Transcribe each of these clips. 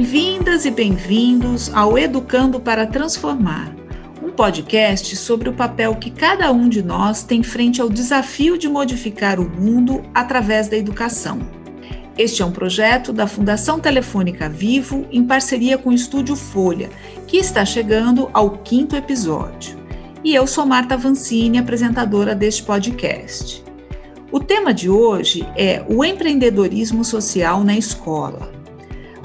Bem-vindas e bem-vindos ao Educando para Transformar, um podcast sobre o papel que cada um de nós tem frente ao desafio de modificar o mundo através da educação. Este é um projeto da Fundação Telefônica Vivo em parceria com o Estúdio Folha, que está chegando ao quinto episódio. E eu sou Marta Vancini, apresentadora deste podcast. O tema de hoje é o empreendedorismo social na escola.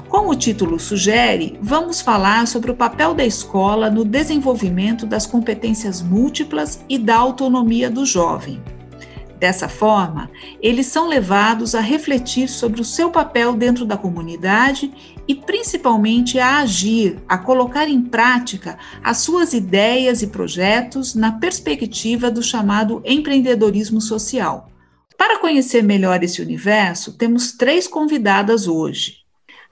Como o título sugere, vamos falar sobre o papel da escola no desenvolvimento das competências múltiplas e da autonomia do jovem. Dessa forma, eles são levados a refletir sobre o seu papel dentro da comunidade e, principalmente, a agir, a colocar em prática as suas ideias e projetos na perspectiva do chamado empreendedorismo social. Para conhecer melhor esse universo, temos três convidadas hoje.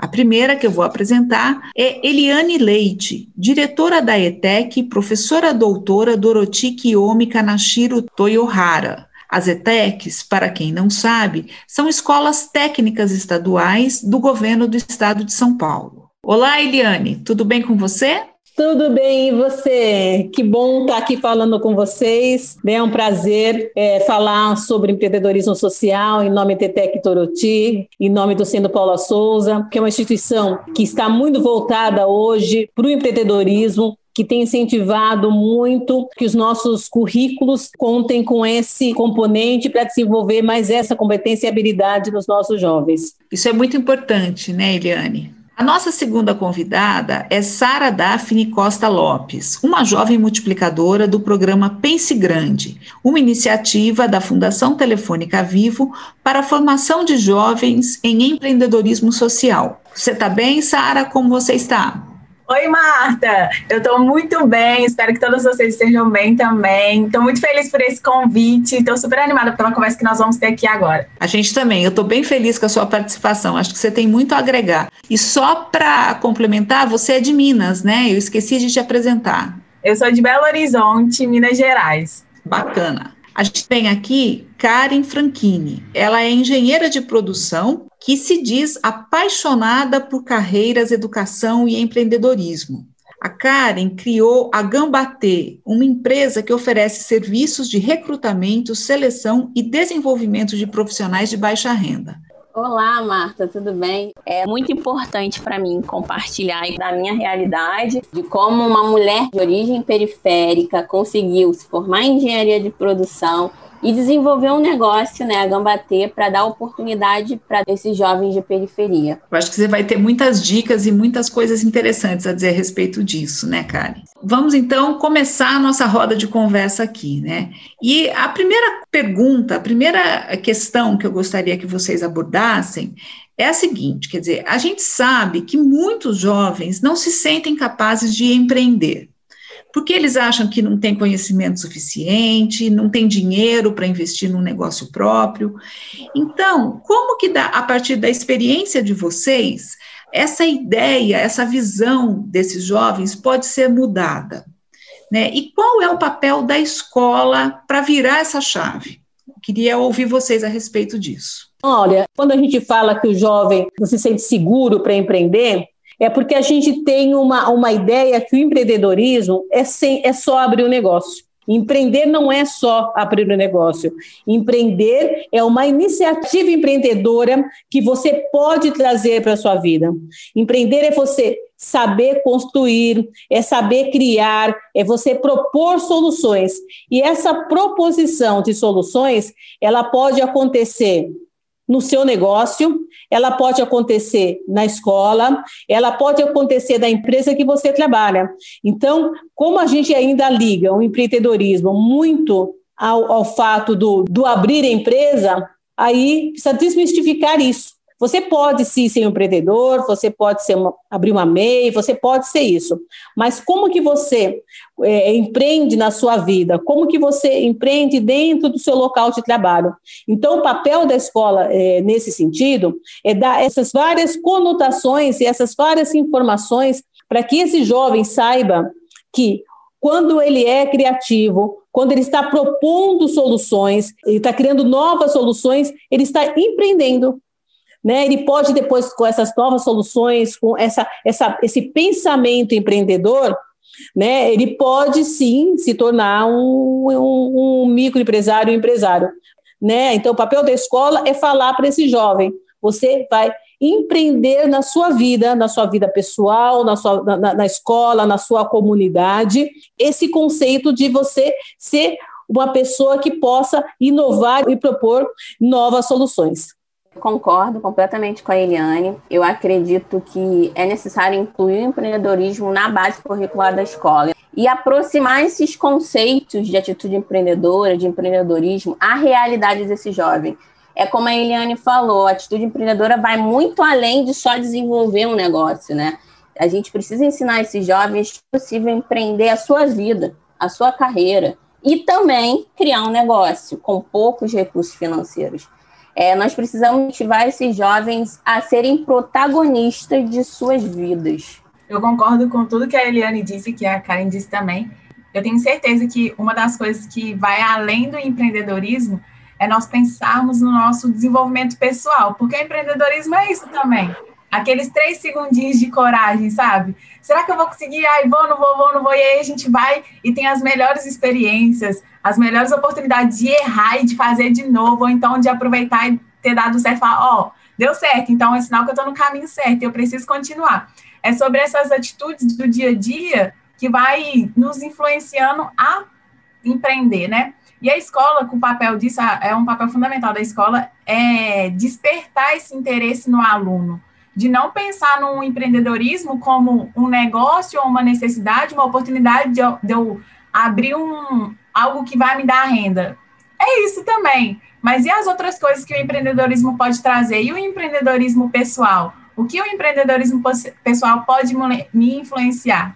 A primeira que eu vou apresentar é Eliane Leite, diretora da ETEC, professora doutora Doroti Kiyomi Kanashiro Toyohara. As ETECs, para quem não sabe, são escolas técnicas estaduais do governo do estado de São Paulo. Olá, Eliane, tudo bem com você? Tudo bem, e você? Que bom estar aqui falando com vocês. É um prazer é, falar sobre empreendedorismo social em nome do TETEC Toroti, em nome do Sendo Paula Souza, que é uma instituição que está muito voltada hoje para o empreendedorismo, que tem incentivado muito que os nossos currículos contem com esse componente para desenvolver mais essa competência e habilidade nos nossos jovens. Isso é muito importante, né, Eliane? A nossa segunda convidada é Sara Daphne Costa Lopes, uma jovem multiplicadora do programa Pense Grande, uma iniciativa da Fundação Telefônica Vivo para a formação de jovens em empreendedorismo social. Você está bem, Sara? Como você está? Oi, Marta! Eu estou muito bem, espero que todos vocês estejam bem também. Estou muito feliz por esse convite, estou super animada pela conversa que nós vamos ter aqui agora. A gente também, eu estou bem feliz com a sua participação, acho que você tem muito a agregar. E só para complementar, você é de Minas, né? Eu esqueci de te apresentar. Eu sou de Belo Horizonte, Minas Gerais. Bacana. A gente tem aqui Karen Franchini. Ela é engenheira de produção que se diz apaixonada por carreiras, educação e empreendedorismo. A Karen criou a Gambatê, uma empresa que oferece serviços de recrutamento, seleção e desenvolvimento de profissionais de baixa renda. Olá, Marta, tudo bem? É muito importante para mim compartilhar da minha realidade, de como uma mulher de origem periférica conseguiu se formar em engenharia de produção e desenvolver um negócio, né, a Gambatê, para dar oportunidade para esses jovens de periferia. Eu acho que você vai ter muitas dicas e muitas coisas interessantes a dizer a respeito disso, né, Karen? Vamos então começar a nossa roda de conversa aqui, né? E a primeira pergunta, a primeira questão que eu gostaria que vocês abordassem é a seguinte: quer dizer, a gente sabe que muitos jovens não se sentem capazes de empreender porque eles acham que não tem conhecimento suficiente, não tem dinheiro para investir num negócio próprio. Então, como que dá, a partir da experiência de vocês, essa ideia, essa visão desses jovens pode ser mudada? Né? E qual é o papel da escola para virar essa chave? Queria ouvir vocês a respeito disso. Olha, quando a gente fala que o jovem não se sente seguro para empreender, é porque a gente tem uma, uma ideia que o empreendedorismo é, sem, é só abrir um negócio. Empreender não é só abrir um negócio. Empreender é uma iniciativa empreendedora que você pode trazer para a sua vida. Empreender é você saber construir, é saber criar, é você propor soluções. E essa proposição de soluções, ela pode acontecer no seu negócio, ela pode acontecer na escola, ela pode acontecer na empresa que você trabalha. Então, como a gente ainda liga o empreendedorismo muito ao, ao fato do, do abrir empresa, aí precisa desmistificar isso. Você pode sim ser um empreendedor, você pode ser uma, abrir uma MEI, você pode ser isso. Mas como que você é, empreende na sua vida? Como que você empreende dentro do seu local de trabalho? Então, o papel da escola é, nesse sentido é dar essas várias conotações e essas várias informações para que esse jovem saiba que quando ele é criativo, quando ele está propondo soluções, ele está criando novas soluções, ele está empreendendo. Né? Ele pode depois com essas novas soluções, com essa, essa, esse pensamento empreendedor, né? Ele pode sim se tornar um, um, um microempresário, um empresário, né? Então, o papel da escola é falar para esse jovem: você vai empreender na sua vida, na sua vida pessoal, na, sua, na, na escola, na sua comunidade, esse conceito de você ser uma pessoa que possa inovar e propor novas soluções. Concordo completamente com a Eliane. Eu acredito que é necessário incluir o empreendedorismo na base curricular da escola e aproximar esses conceitos de atitude empreendedora, de empreendedorismo, à realidade desse jovem. É como a Eliane falou, a atitude empreendedora vai muito além de só desenvolver um negócio, né? A gente precisa ensinar esses jovens que é possível empreender a sua vida, a sua carreira e também criar um negócio com poucos recursos financeiros. É, nós precisamos motivar esses jovens a serem protagonistas de suas vidas. Eu concordo com tudo que a Eliane disse, que a Karen disse também. Eu tenho certeza que uma das coisas que vai além do empreendedorismo é nós pensarmos no nosso desenvolvimento pessoal, porque empreendedorismo é isso também. Aqueles três segundinhos de coragem, sabe? Será que eu vou conseguir? Ai, vou, não vou, vou, não vou. E aí a gente vai e tem as melhores experiências, as melhores oportunidades de errar e de fazer de novo, ou então de aproveitar e ter dado certo e falar, ó, oh, deu certo, então é sinal que eu estou no caminho certo, eu preciso continuar. É sobre essas atitudes do dia a dia que vai nos influenciando a empreender, né? E a escola, com o papel disso, é um papel fundamental da escola, é despertar esse interesse no aluno, de não pensar no empreendedorismo como um negócio ou uma necessidade, uma oportunidade de eu, de eu abrir um, algo que vai me dar renda. É isso também. Mas e as outras coisas que o empreendedorismo pode trazer? E o empreendedorismo pessoal? O que o empreendedorismo pessoal pode me influenciar?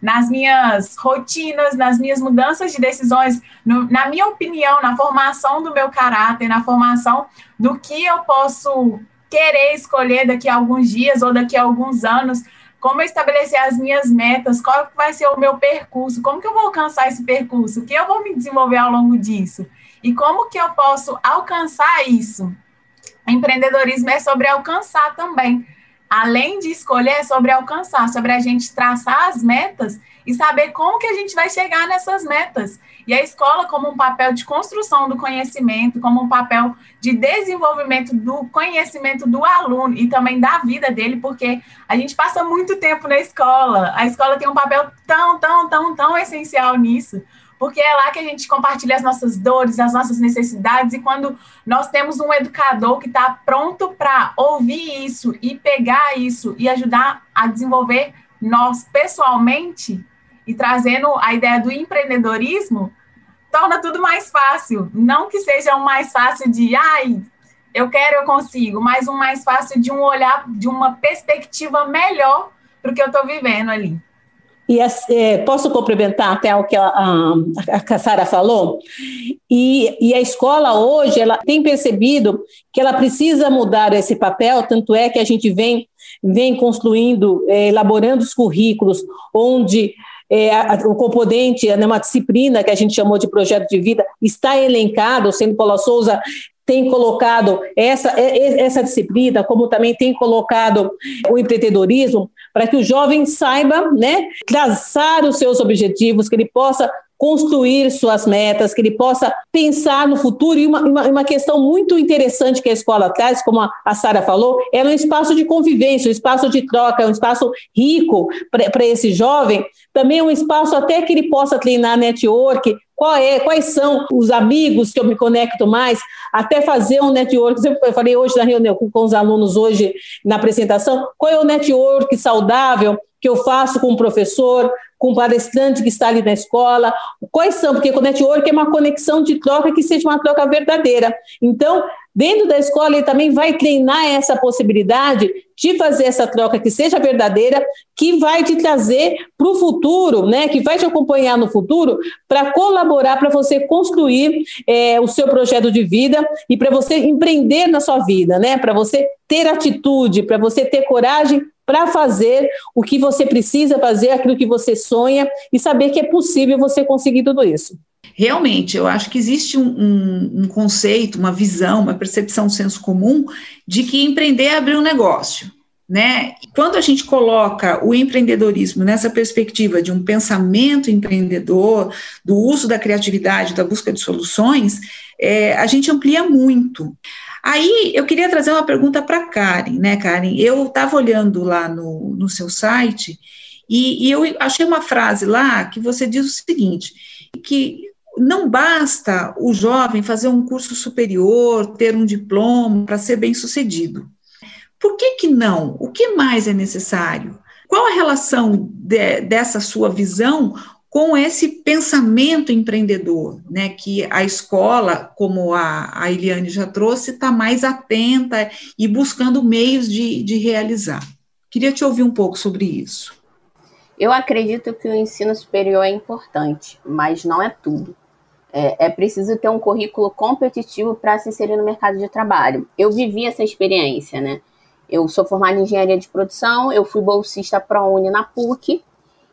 nas minhas rotinas, nas minhas mudanças de decisões, no, na minha opinião, na formação do meu caráter, na formação do que eu posso querer escolher daqui a alguns dias ou daqui a alguns anos, como estabelecer as minhas metas, qual vai ser o meu percurso, como que eu vou alcançar esse percurso, o que eu vou me desenvolver ao longo disso? E como que eu posso alcançar isso. Empreendedorismo é sobre alcançar também além de escolher, é sobre alcançar, sobre a gente traçar as metas e saber como que a gente vai chegar nessas metas. E a escola como um papel de construção do conhecimento, como um papel de desenvolvimento do conhecimento do aluno e também da vida dele, porque a gente passa muito tempo na escola. A escola tem um papel tão, tão, tão, tão essencial nisso porque é lá que a gente compartilha as nossas dores, as nossas necessidades, e quando nós temos um educador que está pronto para ouvir isso e pegar isso e ajudar a desenvolver nós pessoalmente, e trazendo a ideia do empreendedorismo, torna tudo mais fácil. Não que seja um mais fácil de, ai, eu quero, eu consigo, mas um mais fácil de um olhar, de uma perspectiva melhor para o que eu estou vivendo ali. E é, posso complementar até o que a, a, a Sara falou? E, e, a escola hoje ela tem percebido que ela precisa mudar esse papel, tanto é que a gente vem, vem construindo, é, elaborando os currículos, onde é, o componente, né, uma disciplina que a gente chamou de projeto de vida, está elencado, sendo Paula Souza tem colocado essa, essa disciplina, como também tem colocado o empreendedorismo, para que o jovem saiba né, traçar os seus objetivos, que ele possa construir suas metas, que ele possa pensar no futuro. E uma, uma, uma questão muito interessante que a escola traz, como a, a Sara falou, é um espaço de convivência, um espaço de troca, um espaço rico para esse jovem, também um espaço até que ele possa treinar network, qual é, quais são os amigos que eu me conecto mais, até fazer um network. Eu falei hoje na reunião com, os alunos, hoje na apresentação, qual é o network saudável que eu faço com o professor, com o palestrante que está ali na escola, quais são, porque o network é uma conexão de troca que seja uma troca verdadeira. Então, dentro da escola, ele também vai treinar essa possibilidade de fazer essa troca que seja verdadeira, que vai te trazer para o futuro, né, que vai te acompanhar no futuro, para colaborar, para você construir é, o seu projeto de vida e para você empreender na sua vida, né, para você ter atitude, para você ter coragem para fazer o que você precisa fazer, aquilo que você sonha e saber que é possível você conseguir tudo isso. Realmente, eu acho que existe um, um, um conceito, uma visão, uma percepção, um senso comum de que empreender é abrir um negócio. Né? Quando a gente coloca o empreendedorismo nessa perspectiva de um pensamento empreendedor, do uso da criatividade, da busca de soluções, é, a gente amplia muito. Aí eu queria trazer uma pergunta para Karen, né, Karen? Eu estava olhando lá no, no seu site e, e eu achei uma frase lá que você diz o seguinte: que não basta o jovem fazer um curso superior, ter um diploma para ser bem sucedido. Por que, que não? O que mais é necessário? Qual a relação de, dessa sua visão com esse pensamento empreendedor, né, que a escola, como a, a Eliane já trouxe, está mais atenta e buscando meios de, de realizar. Queria te ouvir um pouco sobre isso. Eu acredito que o ensino superior é importante, mas não é tudo. É, é preciso ter um currículo competitivo para se inserir no mercado de trabalho. Eu vivi essa experiência, né? Eu sou formada em engenharia de produção, eu fui bolsista ProUni na PUC,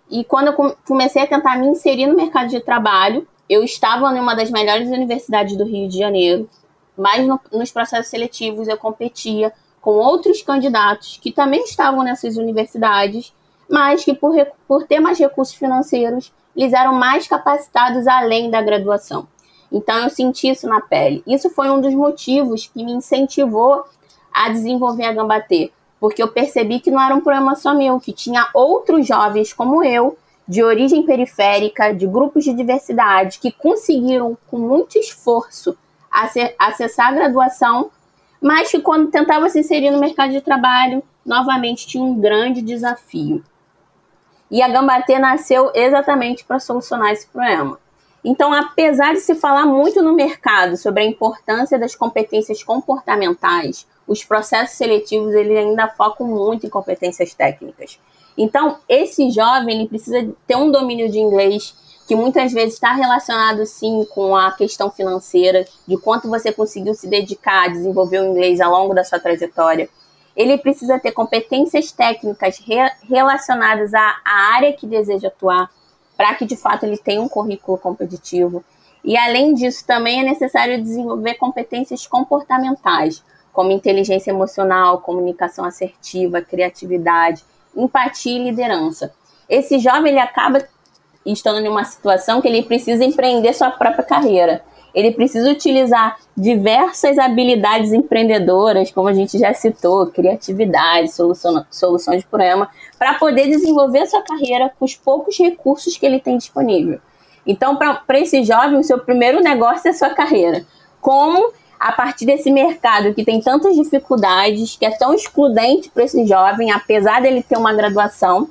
e quando eu comecei a tentar me inserir no mercado de trabalho, eu estava em uma das melhores universidades do Rio de Janeiro, mas no, nos processos seletivos eu competia com outros candidatos que também estavam nessas universidades, mas que por, por ter mais recursos financeiros, eles eram mais capacitados além da graduação. Então eu senti isso na pele. Isso foi um dos motivos que me incentivou a desenvolver a Gambatê, porque eu percebi que não era um problema só meu, que tinha outros jovens como eu, de origem periférica, de grupos de diversidade, que conseguiram, com muito esforço, acessar a graduação, mas que quando tentavam se inserir no mercado de trabalho, novamente tinha um grande desafio. E a Gambatê nasceu exatamente para solucionar esse problema. Então, apesar de se falar muito no mercado sobre a importância das competências comportamentais, os processos seletivos ele ainda focam muito em competências técnicas. Então, esse jovem ele precisa ter um domínio de inglês que muitas vezes está relacionado sim com a questão financeira, de quanto você conseguiu se dedicar a desenvolver o inglês ao longo da sua trajetória. Ele precisa ter competências técnicas re relacionadas à, à área que deseja atuar, para que de fato ele tenha um currículo competitivo. E além disso, também é necessário desenvolver competências comportamentais como inteligência emocional, comunicação assertiva, criatividade, empatia e liderança. Esse jovem ele acaba estando em uma situação que ele precisa empreender sua própria carreira. Ele precisa utilizar diversas habilidades empreendedoras, como a gente já citou, criatividade, solução, soluções de problema, para poder desenvolver sua carreira com os poucos recursos que ele tem disponível. Então, para esse jovem, o seu primeiro negócio é sua carreira. Como a partir desse mercado que tem tantas dificuldades, que é tão excludente para esse jovem, apesar dele ter uma graduação,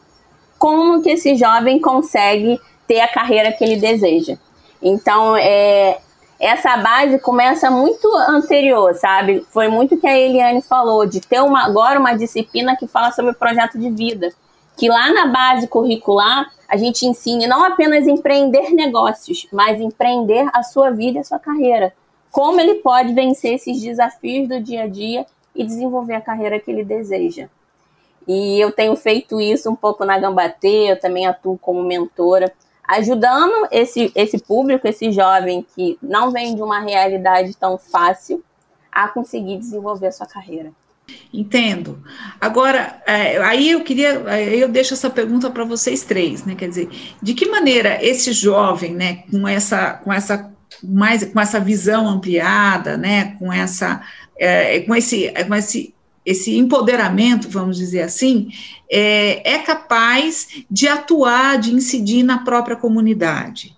como que esse jovem consegue ter a carreira que ele deseja. Então, é, essa base começa muito anterior, sabe? Foi muito que a Eliane falou, de ter uma, agora uma disciplina que fala sobre projeto de vida. Que lá na base curricular a gente ensine não apenas empreender negócios, mas empreender a sua vida e a sua carreira como ele pode vencer esses desafios do dia a dia e desenvolver a carreira que ele deseja. E eu tenho feito isso um pouco na Gambatê, eu também atuo como mentora, ajudando esse, esse público, esse jovem que não vem de uma realidade tão fácil, a conseguir desenvolver a sua carreira. Entendo. Agora, é, aí eu queria, eu deixo essa pergunta para vocês três, né? Quer dizer, de que maneira esse jovem, né, com essa, com essa mais com essa visão ampliada, né, com essa, é, com esse, com esse, esse empoderamento, vamos dizer assim, é, é capaz de atuar, de incidir na própria comunidade.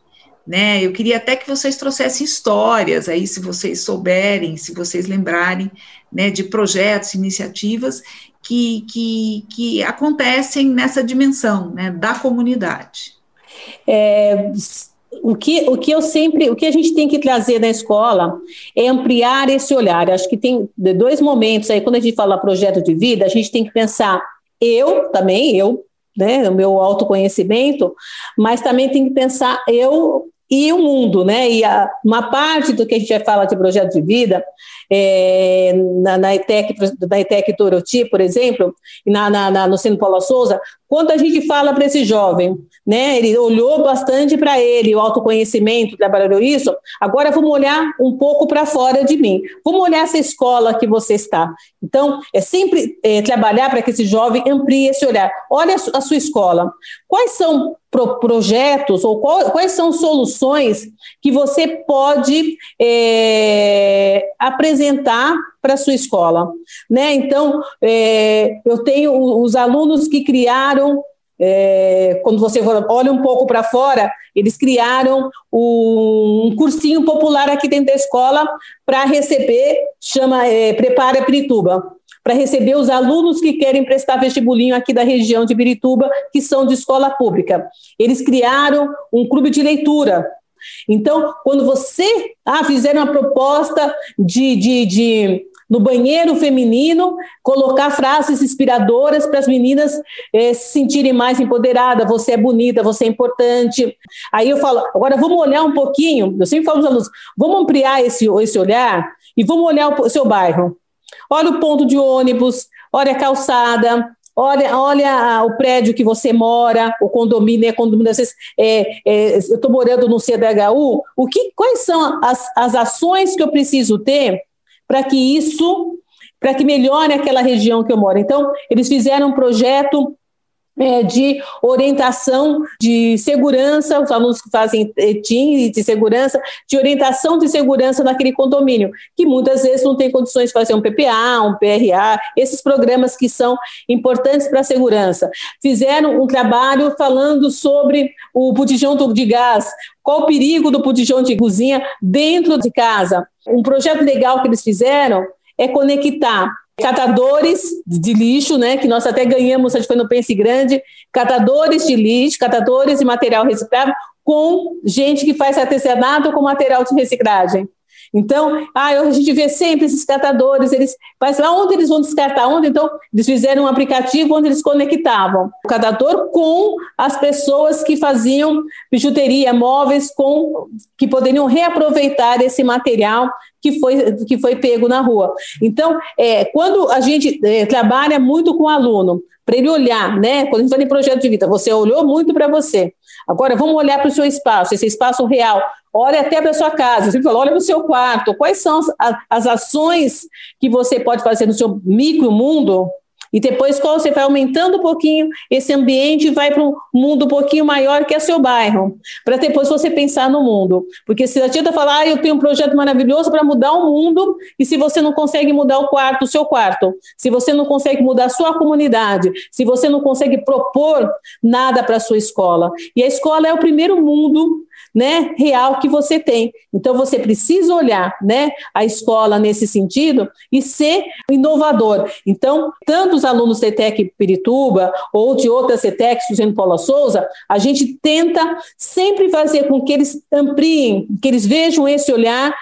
Né, eu queria até que vocês trouxessem histórias aí, se vocês souberem, se vocês lembrarem, né, de projetos, iniciativas que, que, que acontecem nessa dimensão, né, da comunidade. É, o que, o que eu sempre, o que a gente tem que trazer na escola é ampliar esse olhar. Acho que tem dois momentos aí, quando a gente fala projeto de vida, a gente tem que pensar eu também, eu, né, o meu autoconhecimento, mas também tem que pensar eu e o mundo, né? E a, uma parte do que a gente fala de projeto de vida, é, na, na ETEC, na ETEC Toroti, por exemplo, e na, na, na, no Centro Paulo Souza, quando a gente fala para esse jovem, né, ele olhou bastante para ele, o autoconhecimento, trabalhou isso, agora vamos olhar um pouco para fora de mim. Vamos olhar essa escola que você está. Então, é sempre é, trabalhar para que esse jovem amplie esse olhar. Olha a sua escola. Quais são pro projetos ou qual, quais são soluções que você pode é, apresentar para a sua escola, né? Então, é, eu tenho os alunos que criaram é, quando você olha um pouco para fora, eles criaram um cursinho popular aqui dentro da escola para receber, chama é, Prepara Pirituba para receber os alunos que querem prestar vestibulinho aqui da região de Birituba, que são de escola pública. Eles criaram um clube de leitura. Então, quando você ah, fizeram uma proposta de, de, de no banheiro feminino, colocar frases inspiradoras para as meninas eh, se sentirem mais empoderadas. Você é bonita, você é importante. Aí eu falo, agora vamos olhar um pouquinho. Eu sempre falo aos alunos, vamos ampliar esse, esse olhar e vamos olhar o seu bairro. Olha o ponto de ônibus, olha a calçada, olha, olha o prédio que você mora, o condomínio, é condomínio, às vezes, é, é, eu estou morando no CDHU, o que, quais são as, as ações que eu preciso ter para que isso, para que melhore aquela região que eu moro? Então, eles fizeram um projeto é, de orientação de segurança, os alunos que fazem eh, TIM de segurança, de orientação de segurança naquele condomínio, que muitas vezes não tem condições de fazer um PPA, um PRA, esses programas que são importantes para a segurança. Fizeram um trabalho falando sobre o botijão de gás, qual o perigo do botijão de cozinha dentro de casa. Um projeto legal que eles fizeram é conectar catadores de lixo, né, que nós até ganhamos, a gente foi no Pense Grande, catadores de lixo, catadores de material reciclável, com gente que faz artesanato com material de reciclagem. Então, ah, a gente vê sempre esses catadores, eles mas onde eles vão descartar onde? Então, eles fizeram um aplicativo onde eles conectavam o catador com as pessoas que faziam bijuteria, móveis com que poderiam reaproveitar esse material que foi, que foi pego na rua. Então, é, quando a gente é, trabalha muito com aluno, para ele olhar, né? Quando a gente fala em projeto de vida, você olhou muito para você. Agora, vamos olhar para o seu espaço, esse espaço real. Olha até para a sua casa, você falou, olha para o seu quarto. Quais são as, as ações que você pode fazer no seu micro mundo e depois, quando você vai aumentando um pouquinho esse ambiente, vai para um mundo um pouquinho maior que é seu bairro, para depois você pensar no mundo. Porque se a adianta falar, ah, eu tenho um projeto maravilhoso para mudar o mundo, e se você não consegue mudar o quarto, o seu quarto, se você não consegue mudar a sua comunidade, se você não consegue propor nada para a sua escola. E a escola é o primeiro mundo né, real que você tem. Então você precisa olhar, né, a escola nesse sentido e ser inovador. Então, tanto os alunos da ETEC Pirituba ou de outras ETECs, Suzano Paula Souza, a gente tenta sempre fazer com que eles ampliem, que eles vejam esse olhar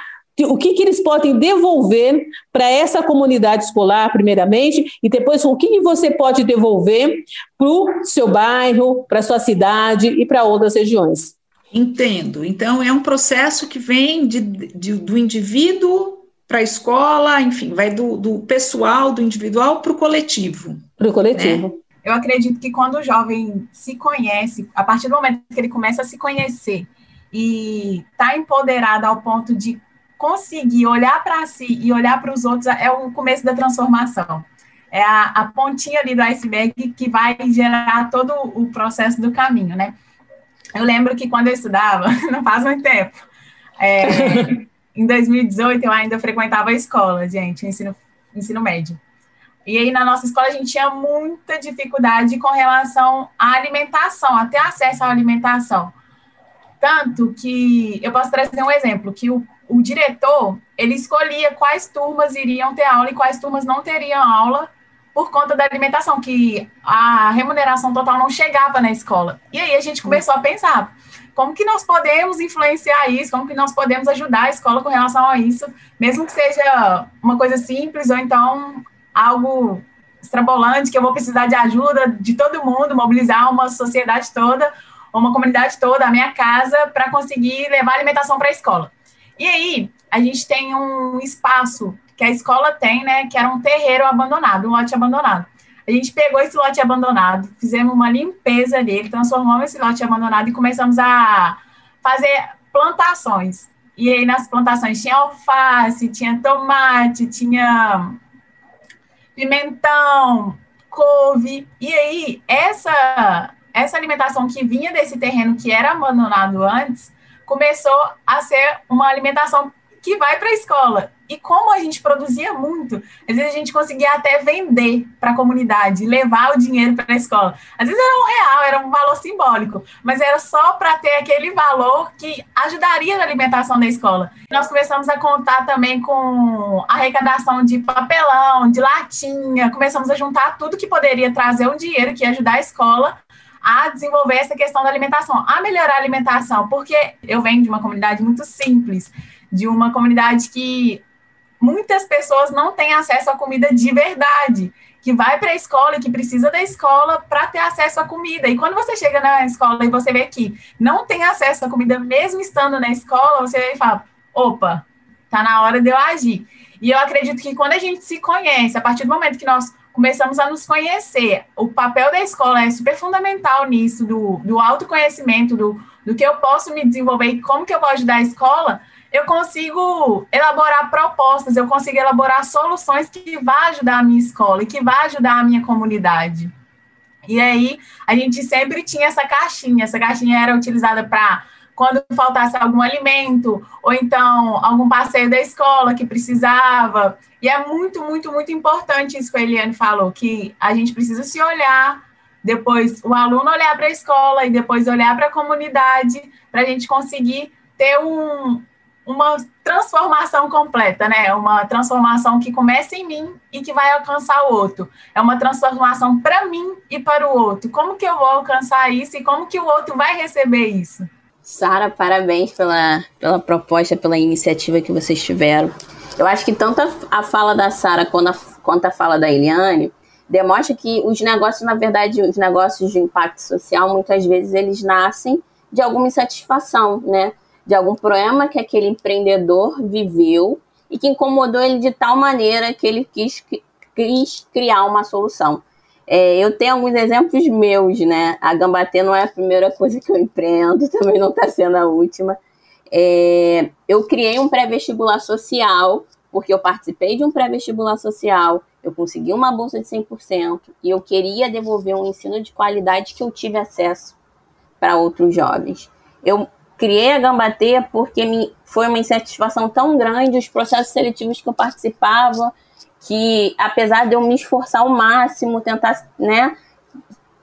o que, que eles podem devolver para essa comunidade escolar, primeiramente, e depois o que, que você pode devolver para o seu bairro, para a sua cidade e para outras regiões. Entendo. Então, é um processo que vem de, de do indivíduo para a escola, enfim, vai do, do pessoal, do individual para o coletivo. Para o coletivo. Né? Eu acredito que quando o jovem se conhece, a partir do momento que ele começa a se conhecer e está empoderado ao ponto de conseguir olhar para si e olhar para os outros, é o começo da transformação. É a, a pontinha ali do iceberg que vai gerar todo o processo do caminho, né? Eu lembro que quando eu estudava, não faz muito tempo, é, em 2018 eu ainda frequentava a escola, gente, ensino, ensino médio. E aí na nossa escola a gente tinha muita dificuldade com relação à alimentação, até acesso à alimentação. Tanto que eu posso trazer um exemplo, que o, o diretor, ele escolhia quais turmas iriam ter aula e quais turmas não teriam aula por conta da alimentação, que a remuneração total não chegava na escola. E aí a gente começou a pensar, como que nós podemos influenciar isso, como que nós podemos ajudar a escola com relação a isso, mesmo que seja uma coisa simples ou então algo extrabolante, que eu vou precisar de ajuda de todo mundo, mobilizar uma sociedade toda, uma comunidade toda, a minha casa, para conseguir levar alimentação para a escola. E aí, a gente tem um espaço que a escola tem, né, que era um terreiro abandonado, um lote abandonado. A gente pegou esse lote abandonado, fizemos uma limpeza dele, transformamos esse lote abandonado e começamos a fazer plantações. E aí nas plantações tinha alface, tinha tomate, tinha pimentão, couve. E aí essa essa alimentação que vinha desse terreno que era abandonado antes começou a ser uma alimentação que vai para a escola. E como a gente produzia muito, às vezes a gente conseguia até vender para a comunidade, levar o dinheiro para a escola. Às vezes era um real, era um valor simbólico, mas era só para ter aquele valor que ajudaria na alimentação da escola. Nós começamos a contar também com arrecadação de papelão, de latinha, começamos a juntar tudo que poderia trazer um dinheiro que ia ajudar a escola a desenvolver essa questão da alimentação, a melhorar a alimentação, porque eu venho de uma comunidade muito simples, de uma comunidade que muitas pessoas não têm acesso à comida de verdade, que vai para a escola e que precisa da escola para ter acesso à comida. E quando você chega na escola e você vê que não tem acesso à comida, mesmo estando na escola, você fala: opa, tá na hora de eu agir. E eu acredito que quando a gente se conhece, a partir do momento que nós começamos a nos conhecer, o papel da escola é super fundamental nisso, do, do autoconhecimento, do, do que eu posso me desenvolver e como que eu vou ajudar a escola eu consigo elaborar propostas, eu consigo elaborar soluções que vão ajudar a minha escola e que vão ajudar a minha comunidade. E aí, a gente sempre tinha essa caixinha, essa caixinha era utilizada para quando faltasse algum alimento, ou então algum passeio da escola que precisava. E é muito, muito, muito importante isso que a Eliane falou, que a gente precisa se olhar, depois o aluno olhar para a escola e depois olhar para a comunidade, para a gente conseguir ter um, uma transformação completa, né? Uma transformação que começa em mim e que vai alcançar o outro. É uma transformação para mim e para o outro. Como que eu vou alcançar isso e como que o outro vai receber isso? Sara, parabéns pela, pela proposta, pela iniciativa que vocês tiveram. Eu acho que tanto a, a fala da Sara quanto a, quanto a fala da Eliane demonstra que os negócios, na verdade, os negócios de impacto social, muitas vezes eles nascem de alguma insatisfação, né? De algum problema que aquele empreendedor viveu e que incomodou ele de tal maneira que ele quis, quis criar uma solução. É, eu tenho alguns exemplos meus, né? A Gambatê não é a primeira coisa que eu empreendo, também não está sendo a última. É, eu criei um pré-vestibular social, porque eu participei de um pré-vestibular social, eu consegui uma bolsa de 100% e eu queria devolver um ensino de qualidade que eu tive acesso para outros jovens. Eu criei a Gambateia porque me, foi uma insatisfação tão grande os processos seletivos que eu participava, que apesar de eu me esforçar ao máximo, tentar né,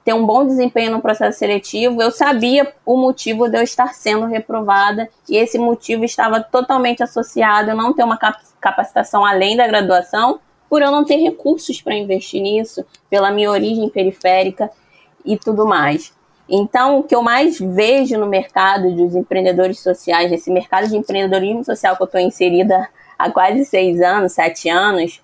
ter um bom desempenho no processo seletivo, eu sabia o motivo de eu estar sendo reprovada e esse motivo estava totalmente associado a não ter uma capacitação além da graduação, por eu não ter recursos para investir nisso, pela minha origem periférica e tudo mais. Então, o que eu mais vejo no mercado dos empreendedores sociais, nesse mercado de empreendedorismo social que eu estou inserida há quase seis anos, sete anos,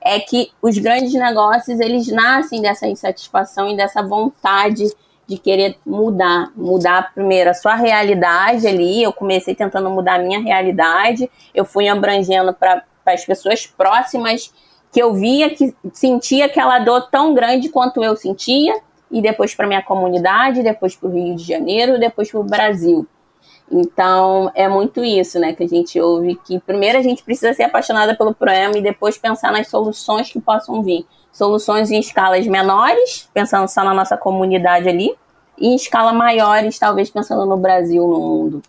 é que os grandes negócios eles nascem dessa insatisfação e dessa vontade de querer mudar, mudar primeiro a sua realidade ali. Eu comecei tentando mudar a minha realidade, eu fui abrangendo para as pessoas próximas que eu via que sentia aquela dor tão grande quanto eu sentia e depois para minha comunidade, depois para o Rio de Janeiro, depois para o Brasil. Então, é muito isso, né, que a gente ouve, que primeiro a gente precisa ser apaixonada pelo problema e depois pensar nas soluções que possam vir. Soluções em escalas menores, pensando só na nossa comunidade ali, e em escala maiores, talvez pensando no Brasil, no mundo.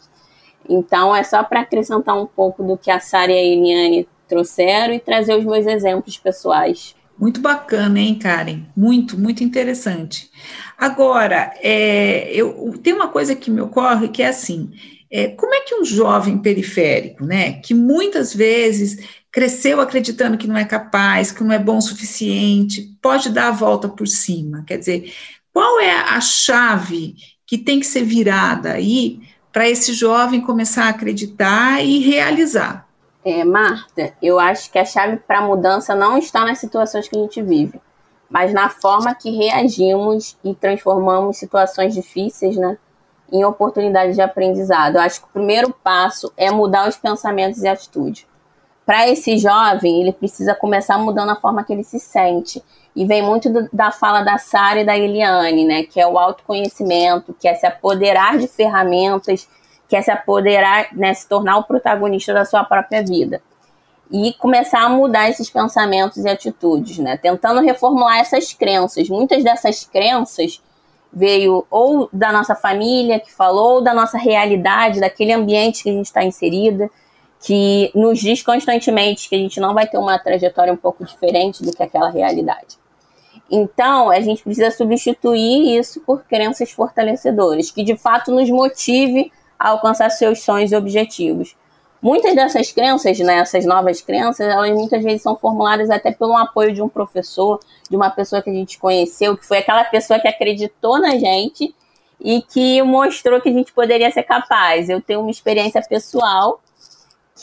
Então, é só para acrescentar um pouco do que a Sara e a Eliane trouxeram e trazer os meus exemplos pessoais. Muito bacana, hein, Karen? Muito, muito interessante. Agora, é, eu, tem uma coisa que me ocorre que é assim: é, como é que um jovem periférico, né, que muitas vezes cresceu acreditando que não é capaz, que não é bom o suficiente, pode dar a volta por cima? Quer dizer, qual é a chave que tem que ser virada aí para esse jovem começar a acreditar e realizar? É, Marta, eu acho que a chave para a mudança não está nas situações que a gente vive, mas na forma que reagimos e transformamos situações difíceis né, em oportunidades de aprendizado. Eu acho que o primeiro passo é mudar os pensamentos e atitudes. para esse jovem, ele precisa começar mudando a forma que ele se sente. E vem muito do, da fala da Sara e da Eliane, né? Que é o autoconhecimento, que é se apoderar de ferramentas, que é se apoderar, né? Se tornar o protagonista da sua própria vida. E começar a mudar esses pensamentos e atitudes, né? Tentando reformular essas crenças. Muitas dessas crenças veio ou da nossa família que falou, ou da nossa realidade, daquele ambiente que a gente está inserida que nos diz constantemente que a gente não vai ter uma trajetória um pouco diferente do que aquela realidade. Então, a gente precisa substituir isso por crenças fortalecedoras, que de fato nos motive a alcançar seus sonhos e objetivos. Muitas dessas crenças, né, essas novas crenças, elas muitas vezes são formuladas até pelo apoio de um professor, de uma pessoa que a gente conheceu, que foi aquela pessoa que acreditou na gente e que mostrou que a gente poderia ser capaz. Eu tenho uma experiência pessoal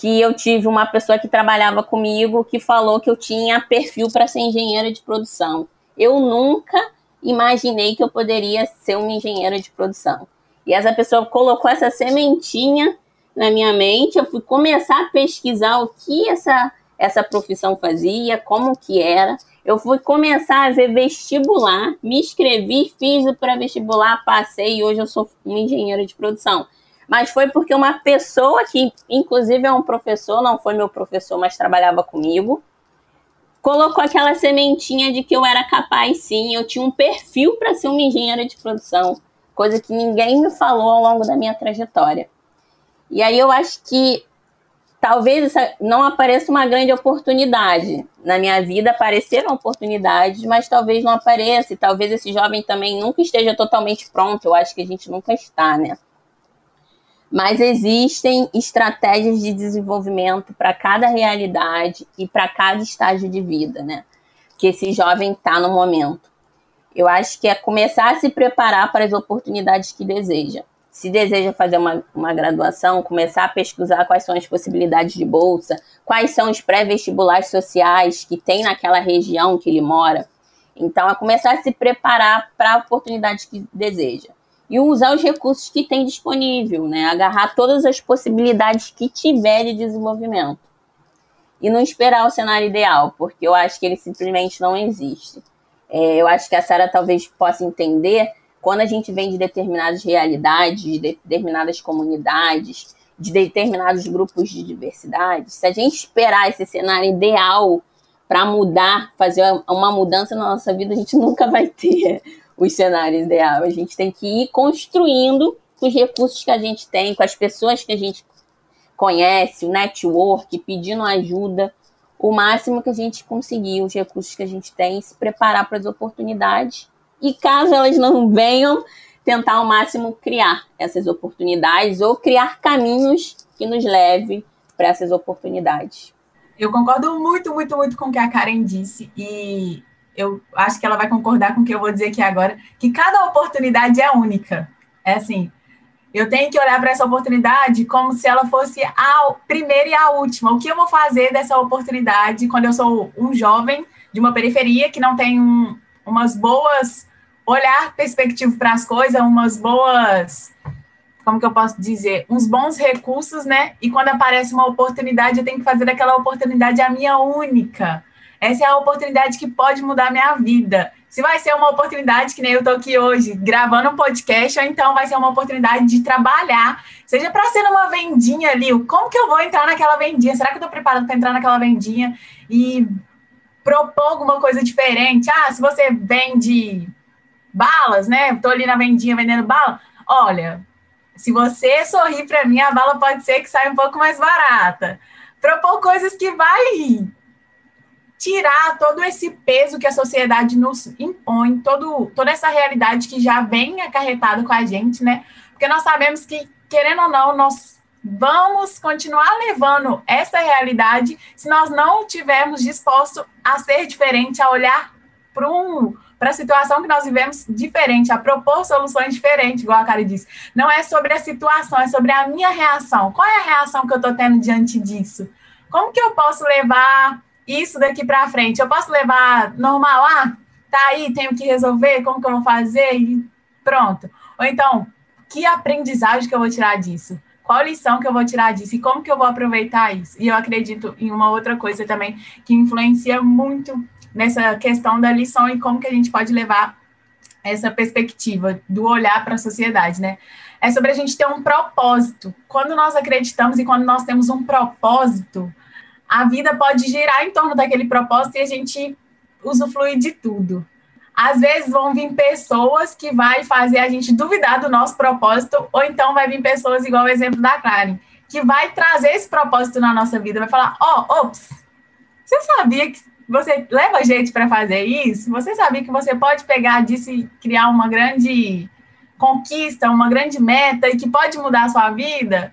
que eu tive uma pessoa que trabalhava comigo que falou que eu tinha perfil para ser engenheira de produção. Eu nunca imaginei que eu poderia ser uma engenheira de produção. E essa pessoa colocou essa sementinha na minha mente, eu fui começar a pesquisar o que essa, essa profissão fazia, como que era. Eu fui começar a ver vestibular, me inscrevi, fiz o pré-vestibular, passei e hoje eu sou uma engenheira de produção. Mas foi porque uma pessoa que, inclusive, é um professor, não foi meu professor, mas trabalhava comigo, colocou aquela sementinha de que eu era capaz sim, eu tinha um perfil para ser uma engenheira de produção, coisa que ninguém me falou ao longo da minha trajetória. E aí eu acho que talvez não apareça uma grande oportunidade. Na minha vida apareceram oportunidades, mas talvez não apareça, e talvez esse jovem também nunca esteja totalmente pronto. Eu acho que a gente nunca está, né? mas existem estratégias de desenvolvimento para cada realidade e para cada estágio de vida, né? Que esse jovem está no momento. Eu acho que é começar a se preparar para as oportunidades que deseja. Se deseja fazer uma, uma graduação, começar a pesquisar quais são as possibilidades de bolsa, quais são os pré-vestibulares sociais que tem naquela região que ele mora. Então, é começar a se preparar para a oportunidade que deseja e usar os recursos que tem disponível, né? Agarrar todas as possibilidades que tiver de desenvolvimento. E não esperar o cenário ideal, porque eu acho que ele simplesmente não existe. É, eu acho que a Sara talvez possa entender quando a gente vem de determinadas realidades, de determinadas comunidades, de determinados grupos de diversidade, se a gente esperar esse cenário ideal para mudar, fazer uma mudança na nossa vida, a gente nunca vai ter os cenários ideais. A gente tem que ir construindo com os recursos que a gente tem, com as pessoas que a gente conhece, o network, pedindo ajuda, o máximo que a gente conseguir, os recursos que a gente tem, se preparar para as oportunidades. E caso elas não venham, tentar ao máximo criar essas oportunidades ou criar caminhos que nos leve para essas oportunidades. Eu concordo muito, muito, muito com o que a Karen disse. E eu acho que ela vai concordar com o que eu vou dizer aqui agora, que cada oportunidade é única. É assim, eu tenho que olhar para essa oportunidade como se ela fosse a primeira e a última. O que eu vou fazer dessa oportunidade quando eu sou um jovem de uma periferia que não tem um, umas boas olhar perspectivo para as coisas, umas boas como que eu posso dizer, uns bons recursos, né? E quando aparece uma oportunidade, eu tenho que fazer daquela oportunidade a minha única. Essa é a oportunidade que pode mudar a minha vida. Se vai ser uma oportunidade, que nem eu estou aqui hoje, gravando um podcast, ou então vai ser uma oportunidade de trabalhar, seja para ser numa vendinha ali, como que eu vou entrar naquela vendinha? Será que eu estou preparado para entrar naquela vendinha e propor alguma coisa diferente? Ah, se você vende balas, né? Estou ali na vendinha vendendo bala. Olha, se você sorrir para mim, a bala pode ser que saia um pouco mais barata. Propor coisas que vai tirar todo esse peso que a sociedade nos impõe, todo, toda essa realidade que já vem acarretada com a gente, né? Porque nós sabemos que, querendo ou não, nós vamos continuar levando essa realidade se nós não tivermos disposto a ser diferente, a olhar para um, a situação que nós vivemos diferente, a propor soluções diferentes, igual a Kari disse. Não é sobre a situação, é sobre a minha reação. Qual é a reação que eu estou tendo diante disso? Como que eu posso levar isso daqui para frente. Eu posso levar normal? Ah, tá aí, tenho que resolver, como que eu vou fazer? E pronto. Ou então, que aprendizagem que eu vou tirar disso? Qual lição que eu vou tirar disso e como que eu vou aproveitar isso? E eu acredito em uma outra coisa também que influencia muito nessa questão da lição e como que a gente pode levar essa perspectiva do olhar para a sociedade, né? É sobre a gente ter um propósito. Quando nós acreditamos e quando nós temos um propósito, a vida pode girar em torno daquele propósito e a gente usufrui de tudo. Às vezes vão vir pessoas que vai fazer a gente duvidar do nosso propósito, ou então vai vir pessoas igual o exemplo da Karen, que vai trazer esse propósito na nossa vida, vai falar: "Ó, oh, ops, você sabia que você leva gente para fazer isso, você sabia que você pode pegar disso e criar uma grande conquista, uma grande meta e que pode mudar a sua vida?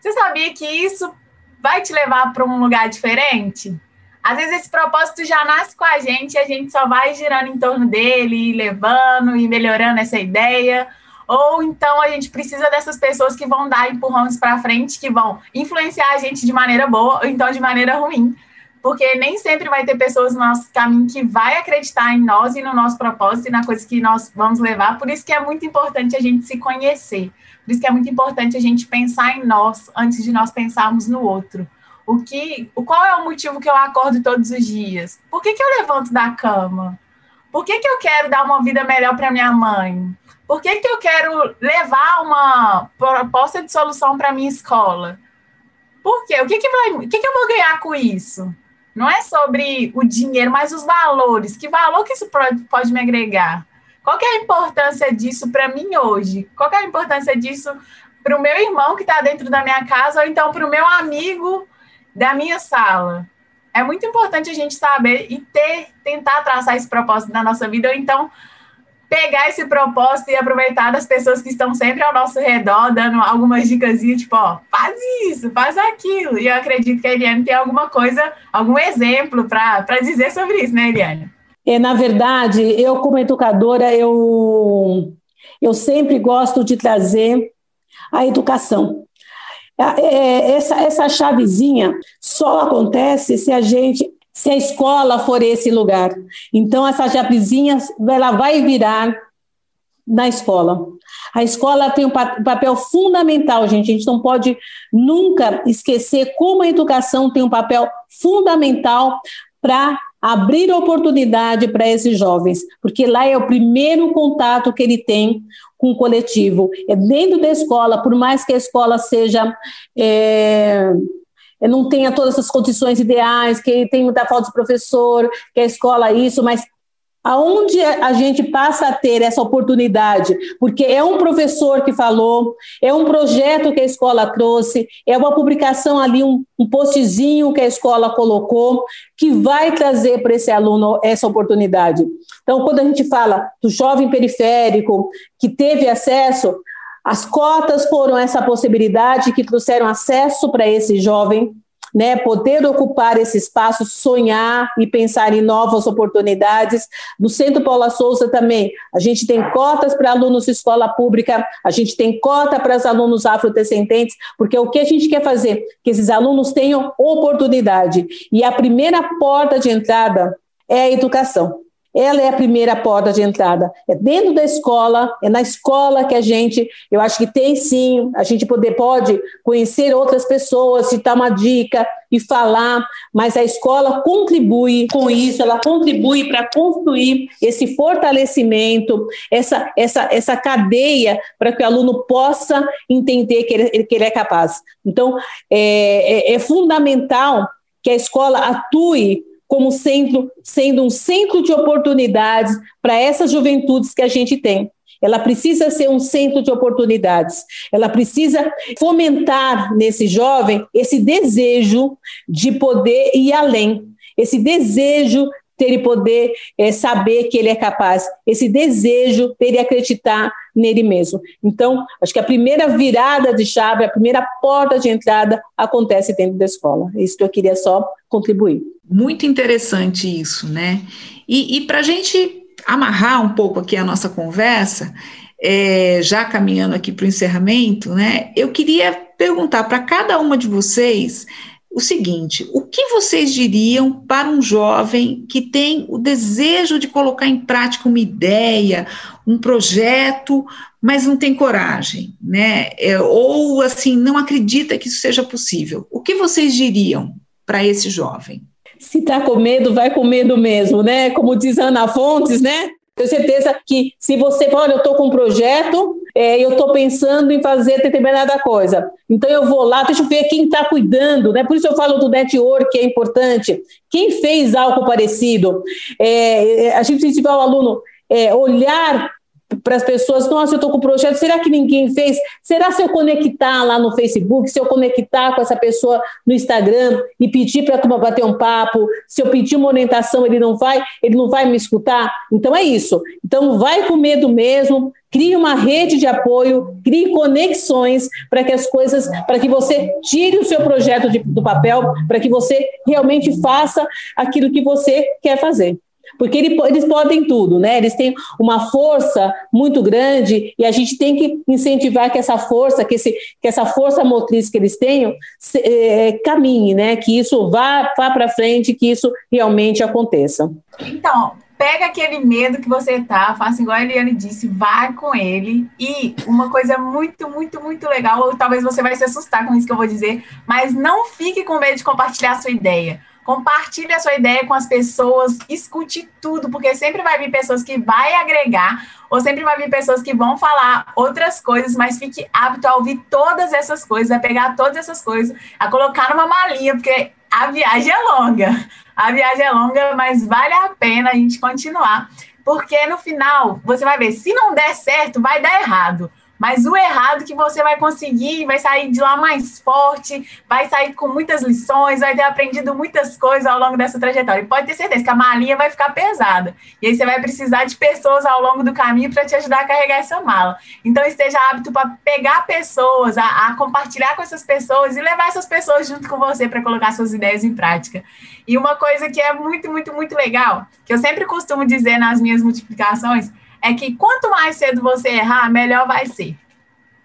Você sabia que isso vai te levar para um lugar diferente? Às vezes esse propósito já nasce com a gente a gente só vai girando em torno dele, levando e melhorando essa ideia. Ou então a gente precisa dessas pessoas que vão dar empurrões para frente, que vão influenciar a gente de maneira boa ou então de maneira ruim porque nem sempre vai ter pessoas no nosso caminho que vai acreditar em nós e no nosso propósito e na coisa que nós vamos levar. Por isso que é muito importante a gente se conhecer. Por isso que é muito importante a gente pensar em nós antes de nós pensarmos no outro. O que, o qual é o motivo que eu acordo todos os dias? Por que, que eu levanto da cama? Por que, que eu quero dar uma vida melhor para minha mãe? Por que, que eu quero levar uma proposta de solução para minha escola? Por quê? O que, que, vai, o que, que eu vou ganhar com isso? Não é sobre o dinheiro, mas os valores. Que valor que isso pode me agregar? Qual é a importância disso para mim hoje? Qual é a importância disso para o meu irmão que está dentro da minha casa ou então para o meu amigo da minha sala? É muito importante a gente saber e ter, tentar traçar esse propósito na nossa vida, ou então pegar esse propósito e aproveitar das pessoas que estão sempre ao nosso redor, dando algumas dicas, tipo, ó, faz isso, faz aquilo. E eu acredito que a Eliane tem alguma coisa, algum exemplo para dizer sobre isso, né, Eliane? É, na verdade, eu como educadora, eu, eu sempre gosto de trazer a educação. É, é essa, essa chavezinha só acontece se a gente se a escola for esse lugar. Então, essa chapezinha, ela vai virar na escola. A escola tem um papel fundamental, gente. A gente não pode nunca esquecer como a educação tem um papel fundamental para abrir oportunidade para esses jovens, porque lá é o primeiro contato que ele tem com o coletivo. É dentro da escola, por mais que a escola seja. É não tenha todas as condições ideais, que tem muita falta de professor, que a escola isso, mas aonde a gente passa a ter essa oportunidade, porque é um professor que falou, é um projeto que a escola trouxe, é uma publicação ali, um, um postzinho que a escola colocou, que vai trazer para esse aluno essa oportunidade. Então, quando a gente fala do jovem periférico que teve acesso, as cotas foram essa possibilidade que trouxeram acesso para esse jovem, né, poder ocupar esse espaço, sonhar e pensar em novas oportunidades. No Centro Paula Souza também, a gente tem cotas para alunos de escola pública, a gente tem cota para os alunos afrodescendentes, porque o que a gente quer fazer? Que esses alunos tenham oportunidade. E a primeira porta de entrada é a educação. Ela é a primeira porta de entrada. É dentro da escola, é na escola que a gente, eu acho que tem sim, a gente poder, pode conhecer outras pessoas, citar uma dica e falar, mas a escola contribui com isso, ela contribui para construir esse fortalecimento, essa, essa, essa cadeia para que o aluno possa entender que ele, que ele é capaz. Então, é, é, é fundamental que a escola atue como sendo, sendo um centro de oportunidades para essas juventudes que a gente tem. Ela precisa ser um centro de oportunidades. Ela precisa fomentar nesse jovem esse desejo de poder ir além, esse desejo ter e poder é, saber que ele é capaz, esse desejo ter e acreditar nele mesmo. Então, acho que a primeira virada de chave, a primeira porta de entrada acontece dentro da escola. É isso que eu queria só contribuir. Muito interessante isso, né? E, e para a gente amarrar um pouco aqui a nossa conversa, é, já caminhando aqui para o encerramento, né? Eu queria perguntar para cada uma de vocês o seguinte: o que vocês diriam para um jovem que tem o desejo de colocar em prática uma ideia, um projeto, mas não tem coragem, né? É, ou assim, não acredita que isso seja possível? O que vocês diriam para esse jovem? Se está com medo, vai com medo mesmo, né? Como diz Ana Fontes, né? Tenho certeza que se você fala, olha, eu estou com um projeto, é, eu estou pensando em fazer determinada coisa. Então eu vou lá, deixa eu ver quem está cuidando, né? Por isso eu falo do network, que é importante. Quem fez algo parecido? É, é a gente incentiva o aluno é, olhar para as pessoas, nossa, eu estou com projeto, será que ninguém fez? Será se eu conectar lá no Facebook, se eu conectar com essa pessoa no Instagram e pedir para a bater um papo, se eu pedir uma orientação, ele não vai, ele não vai me escutar? Então é isso. Então vai com medo mesmo, crie uma rede de apoio, crie conexões para que as coisas, para que você tire o seu projeto de, do papel, para que você realmente faça aquilo que você quer fazer porque ele, eles podem tudo, né? Eles têm uma força muito grande e a gente tem que incentivar que essa força, que, esse, que essa força motriz que eles tenham se, é, caminhe, né? Que isso vá, vá para frente, que isso realmente aconteça. Então, pega aquele medo que você tá, faça igual a Eliane disse, vá com ele. E uma coisa muito, muito, muito legal, ou talvez você vai se assustar com isso que eu vou dizer, mas não fique com medo de compartilhar a sua ideia. Compartilhe a sua ideia com as pessoas, escute tudo, porque sempre vai vir pessoas que vai agregar, ou sempre vai vir pessoas que vão falar outras coisas, mas fique apto a ouvir todas essas coisas, a pegar todas essas coisas, a colocar numa malinha, porque a viagem é longa. A viagem é longa, mas vale a pena a gente continuar, porque no final você vai ver, se não der certo, vai dar errado. Mas o errado que você vai conseguir, vai sair de lá mais forte, vai sair com muitas lições, vai ter aprendido muitas coisas ao longo dessa trajetória. E pode ter certeza que a malinha vai ficar pesada. E aí você vai precisar de pessoas ao longo do caminho para te ajudar a carregar essa mala. Então esteja apto para pegar pessoas, a, a compartilhar com essas pessoas e levar essas pessoas junto com você para colocar suas ideias em prática. E uma coisa que é muito, muito, muito legal, que eu sempre costumo dizer nas minhas multiplicações, é que quanto mais cedo você errar, melhor vai ser.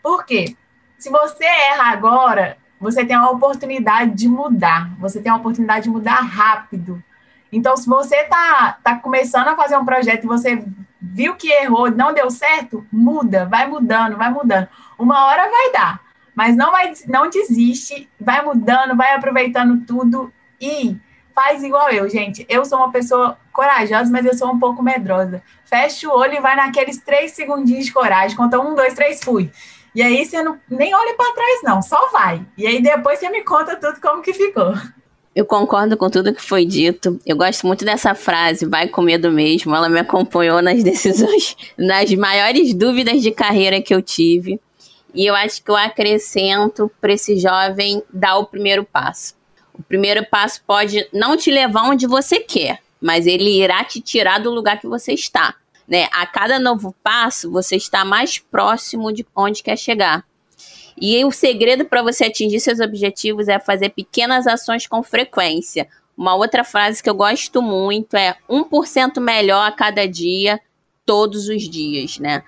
Por quê? Se você erra agora, você tem a oportunidade de mudar, você tem a oportunidade de mudar rápido. Então, se você está tá começando a fazer um projeto e você viu que errou, não deu certo, muda, vai mudando, vai mudando. Uma hora vai dar, mas não vai, não desiste, vai mudando, vai aproveitando tudo e faz igual eu, gente. Eu sou uma pessoa corajosa, mas eu sou um pouco medrosa. Fecha o olho e vai naqueles três segundinhos de coragem. Conta um, dois, três, fui. E aí você não, nem olha para trás, não, só vai. E aí depois você me conta tudo como que ficou. Eu concordo com tudo que foi dito. Eu gosto muito dessa frase, vai com medo mesmo. Ela me acompanhou nas decisões, nas maiores dúvidas de carreira que eu tive. E eu acho que eu acrescento para esse jovem dar o primeiro passo. O primeiro passo pode não te levar onde você quer, mas ele irá te tirar do lugar que você está. Né? A cada novo passo, você está mais próximo de onde quer chegar. E o segredo para você atingir seus objetivos é fazer pequenas ações com frequência. Uma outra frase que eu gosto muito é 1% melhor a cada dia, todos os dias, né?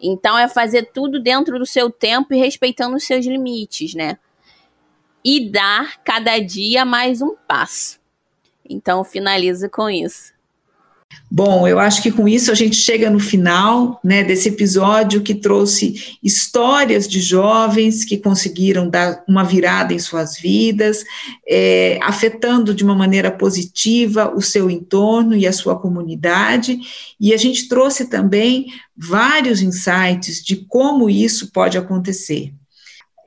Então é fazer tudo dentro do seu tempo e respeitando os seus limites, né? E dar cada dia mais um passo. Então, finalizo com isso. Bom, eu acho que com isso a gente chega no final né, desse episódio que trouxe histórias de jovens que conseguiram dar uma virada em suas vidas, é, afetando de uma maneira positiva o seu entorno e a sua comunidade, e a gente trouxe também vários insights de como isso pode acontecer.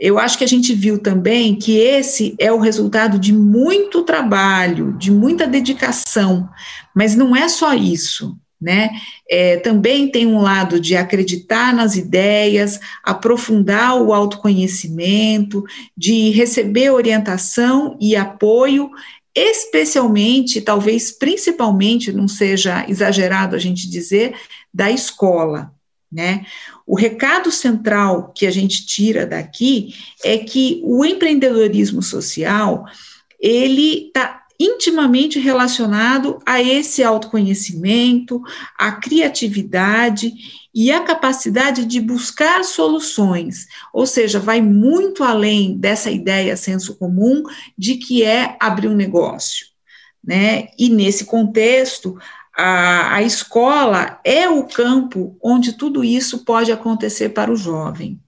Eu acho que a gente viu também que esse é o resultado de muito trabalho, de muita dedicação, mas não é só isso. Né? É, também tem um lado de acreditar nas ideias, aprofundar o autoconhecimento, de receber orientação e apoio, especialmente, talvez principalmente, não seja exagerado a gente dizer, da escola. Né? O recado central que a gente tira daqui é que o empreendedorismo social ele está intimamente relacionado a esse autoconhecimento, a criatividade e a capacidade de buscar soluções, ou seja, vai muito além dessa ideia senso comum de que é abrir um negócio, né? E nesse contexto, a, a escola é o campo onde tudo isso pode acontecer para o jovem.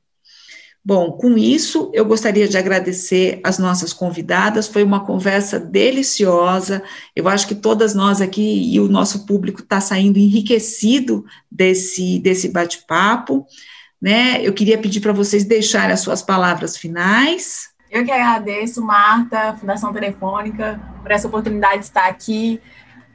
Bom, com isso, eu gostaria de agradecer as nossas convidadas, foi uma conversa deliciosa. Eu acho que todas nós aqui e o nosso público está saindo enriquecido desse, desse bate-papo. Né? Eu queria pedir para vocês deixarem as suas palavras finais. Eu que agradeço, Marta, Fundação Telefônica, por essa oportunidade de estar aqui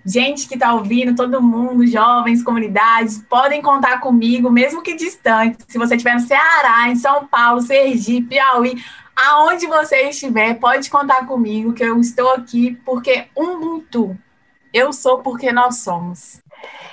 gente que está ouvindo, todo mundo, jovens, comunidades, podem contar comigo, mesmo que distante. Se você estiver no Ceará, em São Paulo, Sergipe, Piauí, aonde você estiver, pode contar comigo, que eu estou aqui porque Ubuntu, eu sou porque nós somos.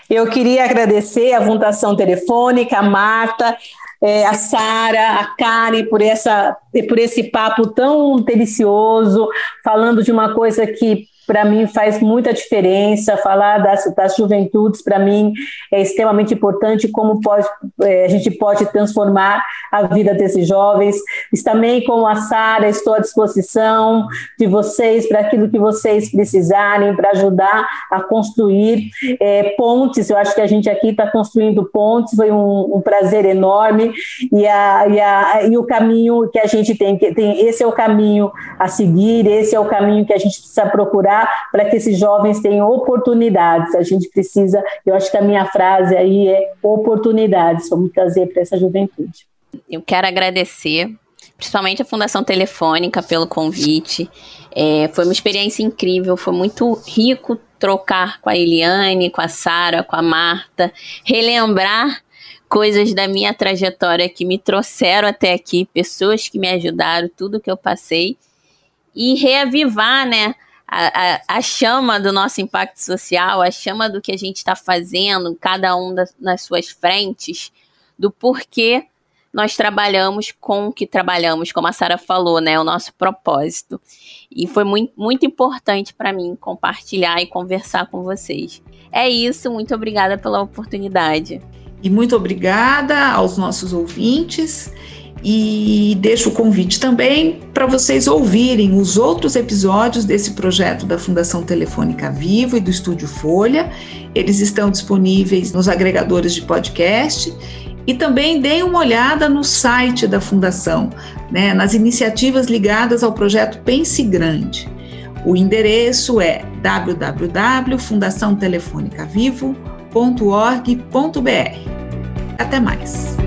Eu queria agradecer a Fundação Telefônica, a Marta, é, a Sara, a Karen, por, essa, por esse papo tão delicioso, falando de uma coisa que para mim faz muita diferença. Falar das, das juventudes, para mim, é extremamente importante como pode, é, a gente pode transformar a vida desses jovens. Também, como a Sara, estou à disposição de vocês para aquilo que vocês precisarem, para ajudar a construir é, pontes. Eu acho que a gente aqui está construindo pontes, foi um, um prazer enorme. E, a, e, a, e o caminho que a gente tem, tem, esse é o caminho a seguir, esse é o caminho que a gente precisa procurar para que esses jovens tenham oportunidades. A gente precisa, eu acho que a minha frase aí é oportunidades, vamos trazer para essa juventude. Eu quero agradecer, principalmente a Fundação Telefônica, pelo convite. É, foi uma experiência incrível, foi muito rico trocar com a Eliane, com a Sara, com a Marta, relembrar coisas da minha trajetória que me trouxeram até aqui, pessoas que me ajudaram, tudo que eu passei e reavivar, né, a, a, a, chama do nosso impacto social, a chama do que a gente está fazendo, cada um nas suas frentes, do porquê nós trabalhamos com o que trabalhamos, como a Sara falou, né? O nosso propósito. E foi muito, muito importante para mim compartilhar e conversar com vocês. É isso, muito obrigada pela oportunidade. E muito obrigada aos nossos ouvintes. E deixo o convite também para vocês ouvirem os outros episódios desse projeto da Fundação Telefônica Vivo e do Estúdio Folha. Eles estão disponíveis nos agregadores de podcast e também deem uma olhada no site da Fundação, né, nas iniciativas ligadas ao projeto Pense Grande. O endereço é www.fundaçãotelefonicavivo.org.br. Até mais!